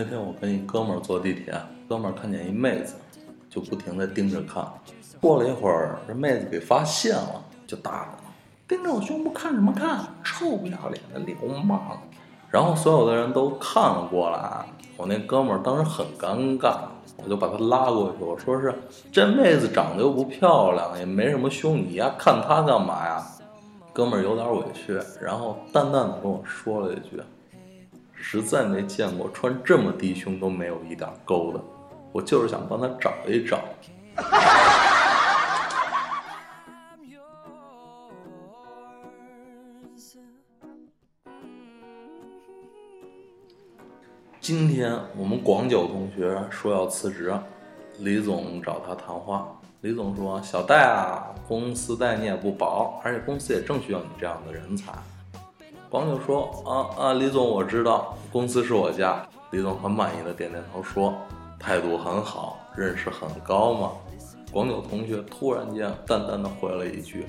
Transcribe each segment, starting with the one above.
那天我跟一哥们儿坐地铁，哥们儿看见一妹子，就不停地盯着看。过了一会儿，这妹子给发现了，就打他，盯着我胸部看什么看？臭不要脸的流氓！然后所有的人都看了过来，我那哥们儿当时很尴尬，我就把他拉过去，我说是这妹子长得又不漂亮，也没什么胸，你呀看她干嘛呀？哥们儿有点委屈，然后淡淡的跟我说了一句。实在没见过穿这么低胸都没有一点沟的，我就是想帮他找一找。今天我们广九同学说要辞职，李总找他谈话。李总说：“小戴啊，公司待你也不薄，而且公司也正需要你这样的人才。”广九说：“啊啊，李总，我知道公司是我家。”李总很满意的点点头说：“态度很好，认识很高嘛。”广九同学突然间淡淡的回了一句：“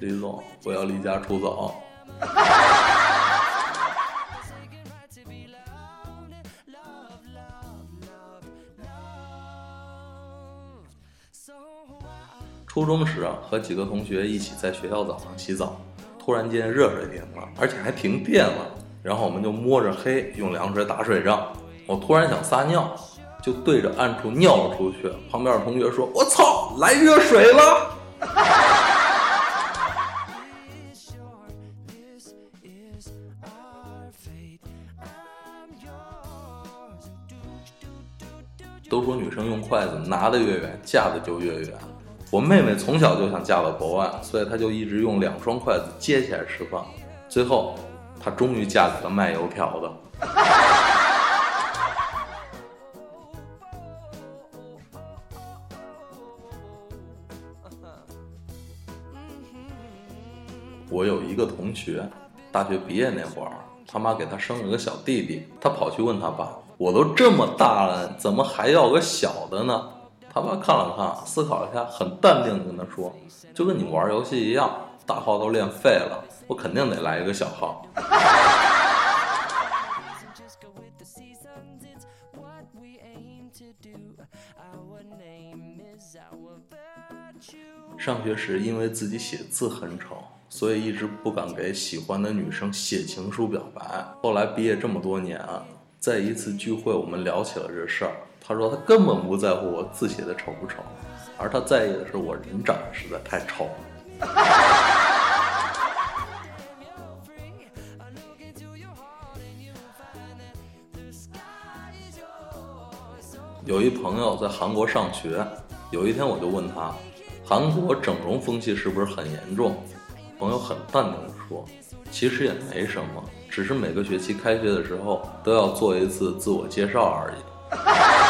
李总，我要离家出走。”初中时，和几个同学一起在学校澡堂洗澡。突然间热水停了，而且还停电了，然后我们就摸着黑用凉水打水仗。我突然想撒尿，就对着暗处尿了出去。旁边的同学说：“我操，来热水了！” 都说女生用筷子拿的越远，嫁的就越远。我妹妹从小就想嫁到国外，所以她就一直用两双筷子接起来吃饭。最后，她终于嫁给了卖油条的。我有一个同学，大学毕业那会儿，他妈给他生了个小弟弟，他跑去问他爸：“我都这么大了，怎么还要个小的呢？”他爸看了看，思考了一下，很淡定的跟他说：“就跟你玩游戏一样，大号都练废了，我肯定得来一个小号。”上学时因为自己写字很丑，所以一直不敢给喜欢的女生写情书表白。后来毕业这么多年，在一次聚会，我们聊起了这事儿。他说他根本不在乎我字写的丑不丑，而他在意的是我人长得实在太丑。有一朋友在韩国上学，有一天我就问他，韩国整容风气是不是很严重？朋友很淡定的其实也没什么，只是每个学期开学的时候都要做一次自我介绍而已。